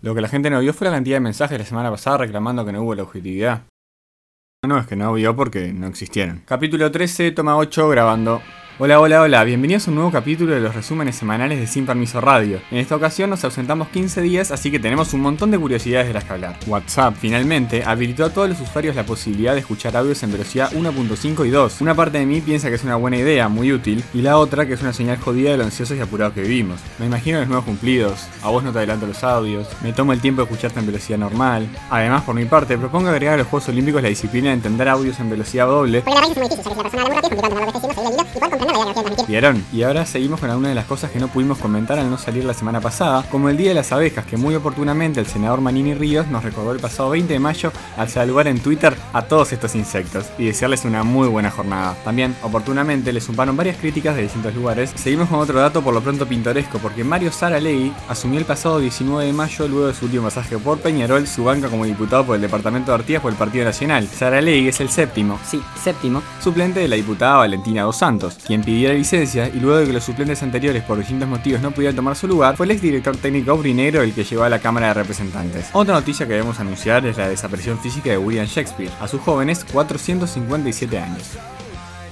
Lo que la gente no vio fue la cantidad de mensajes la semana pasada reclamando que no hubo la objetividad. No, es que no vio porque no existieron. Capítulo 13, toma 8, grabando. Hola, hola, hola, bienvenidos a un nuevo capítulo de los resúmenes semanales de Sin Permiso Radio. En esta ocasión nos ausentamos 15 días, así que tenemos un montón de curiosidades de las que hablar. WhatsApp, finalmente, habilitó a todos los usuarios la posibilidad de escuchar audios en velocidad 1.5 y 2. Una parte de mí piensa que es una buena idea, muy útil, y la otra que es una señal jodida de lo ansiosos y apurados que vivimos. Me imagino los nuevos cumplidos, a vos no te adelanto los audios, me tomo el tiempo de escucharte en velocidad normal. Además, por mi parte, propongo agregar a los Juegos Olímpicos la disciplina de entender audios en velocidad doble. ¿Vieron? Y ahora seguimos con algunas de las cosas que no pudimos comentar al no salir la semana pasada, como el Día de las Abejas, que muy oportunamente el senador Manini Ríos nos recordó el pasado 20 de mayo al saludar en Twitter a todos estos insectos y desearles una muy buena jornada. También, oportunamente, le sumaron varias críticas de distintos lugares. Seguimos con otro dato por lo pronto pintoresco, porque Mario Saralegui asumió el pasado 19 de mayo, luego de su último pasaje por Peñarol, su banca como diputado por el departamento de Artigas por el Partido Nacional. Saralegui es el séptimo, sí, séptimo, suplente de la diputada Valentina Dos Santos, quien pidió la licencia y luego de que los suplentes anteriores por distintos motivos no pudieran tomar su lugar, fue el ex director técnico Brinero el que llegó a la Cámara de Representantes. Otra noticia que debemos anunciar es la desaparición física de William Shakespeare, a sus jóvenes 457 años.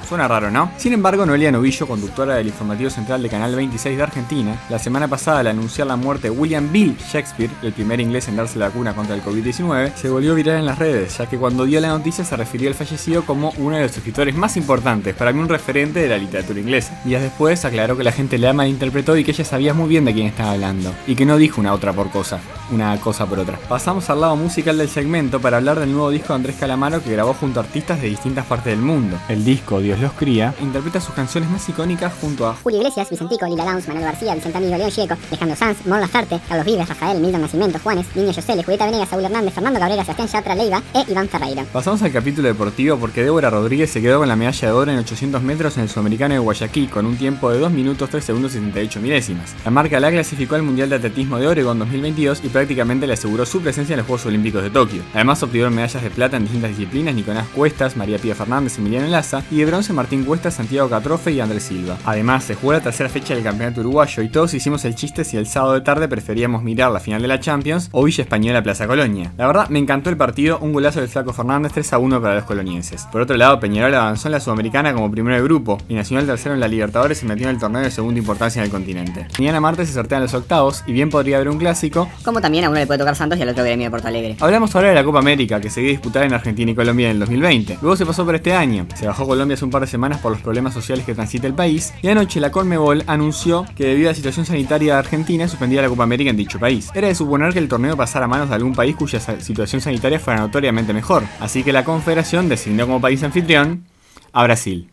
Suena raro, ¿no? Sin embargo, Noelia Novillo, conductora del informativo central de Canal 26 de Argentina, la semana pasada al anunciar la muerte de William Bill Shakespeare, el primer inglés en darse la cuna contra el COVID-19, se volvió viral en las redes, ya que cuando dio la noticia se refirió al fallecido como uno de los escritores más importantes, para mí un referente de la literatura inglesa. Días después aclaró que la gente le malinterpretó y que ella sabía muy bien de quién estaba hablando, y que no dijo una otra por cosa, una cosa por otra. Pasamos al lado musical del segmento para hablar del nuevo disco de Andrés Calamaro que grabó junto a artistas de distintas partes del mundo. El disco, Dios los cría, interpreta sus canciones más icónicas junto a Julio Iglesias, Vicentico, Lila Downs, Manuel García, Vicente Amigo, León Gieco, Alejandro Sanz, Mon Laferte, Carlos Vives, Rafael, Milton Nacimiento, Juanes, Niño Yosele, Julieta Venegas, Saúl Hernández, Fernando Cabrera, Sebastián Yatra, Leiva e Iván Ferreira. Pasamos al capítulo deportivo porque Débora Rodríguez se quedó con la medalla de oro en 800 metros en el Sudamericano de Guayaquil con un tiempo de 2 minutos 3 segundos y 78 milésimas. La marca la clasificó al Mundial de Atletismo de Oregon 2022 y prácticamente le aseguró su presencia en los Juegos Olímpicos de Tokio. Además obtuvieron medallas de plata en distintas disciplinas Nicolás Cuestas, María Pía Fernández, Emiliano Laza y de bronce Martín Cuestas, Santiago Catrofe y Andrés Silva. Además, se jugó la tercera fecha del campeonato uruguayo y todos hicimos el chiste si el sábado de tarde preferíamos mirar la final de la Champions o Villa Española Plaza Colonia. La verdad, me encantó el partido, un golazo del Flaco Fernández 3 a 1 para los colonienses. Por otro lado, Peñarol avanzó en la Sudamericana como primero de grupo y Nacional tercero en la Libertadores se metió en el torneo de segunda importancia en el continente. Mañana martes se sortean los octavos y bien podría haber un clásico, Como también a uno le puede tocar Santos y al otro gremio de Porto Alegre. Hablamos ahora de la Copa América, que se iba a disputar en Argentina y Colombia en el 2020. Luego se pasó por este año. Se bajó Colombia hace un par de semanas por los problemas sociales que transita el país. Y anoche la Conmebol anunció que debido a la situación sanitaria de Argentina suspendía la Copa América en dicho país. Era de suponer que el torneo pasara a manos de algún país cuya situación sanitaria fuera notoriamente mejor. Así que la Confederación designó como país anfitrión a Brasil.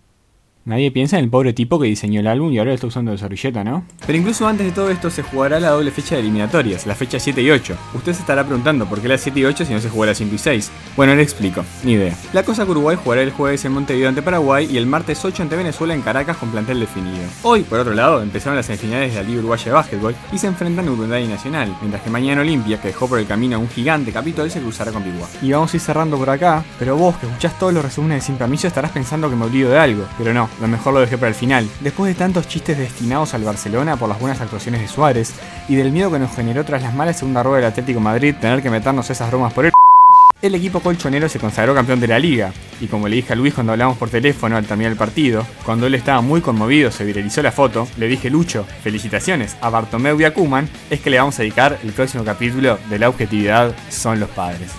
Nadie piensa en el pobre tipo que diseñó el álbum y ahora lo está usando de servilleta, ¿no? Pero incluso antes de todo esto se jugará la doble fecha de eliminatorias, la fecha 7 y 8. Usted se estará preguntando por qué la 7 y 8 si no se juega la 5 y 6. Bueno, le explico, ni idea. La cosa que Uruguay jugará el jueves en Montevideo ante Paraguay y el martes 8 ante Venezuela en Caracas con plantel definido. Hoy, por otro lado, empezaron las semifinales de la Liga Uruguaya de Básquetbol y se enfrentan Uruguay y Nacional, mientras que mañana Olimpia, que dejó por el camino a un gigante Capitol, se cruzará con Biguá. Y vamos a ir cerrando por acá, pero vos que escuchás todos los resúmenes de Sin Permiso estarás pensando que me olvido de algo, pero no, lo mejor lo dejé para el final. Después de tantos chistes destinados al Barcelona por las buenas actuaciones de Suárez y del miedo que nos generó tras las malas segunda rueda del Atlético Madrid tener que meternos esas bromas por él. El equipo colchonero se consagró campeón de la liga, y como le dije a Luis cuando hablamos por teléfono al terminar el partido, cuando él estaba muy conmovido, se viralizó la foto, le dije Lucho, felicitaciones a Bartomeu y a Kuman, es que le vamos a dedicar el próximo capítulo de la objetividad son los padres.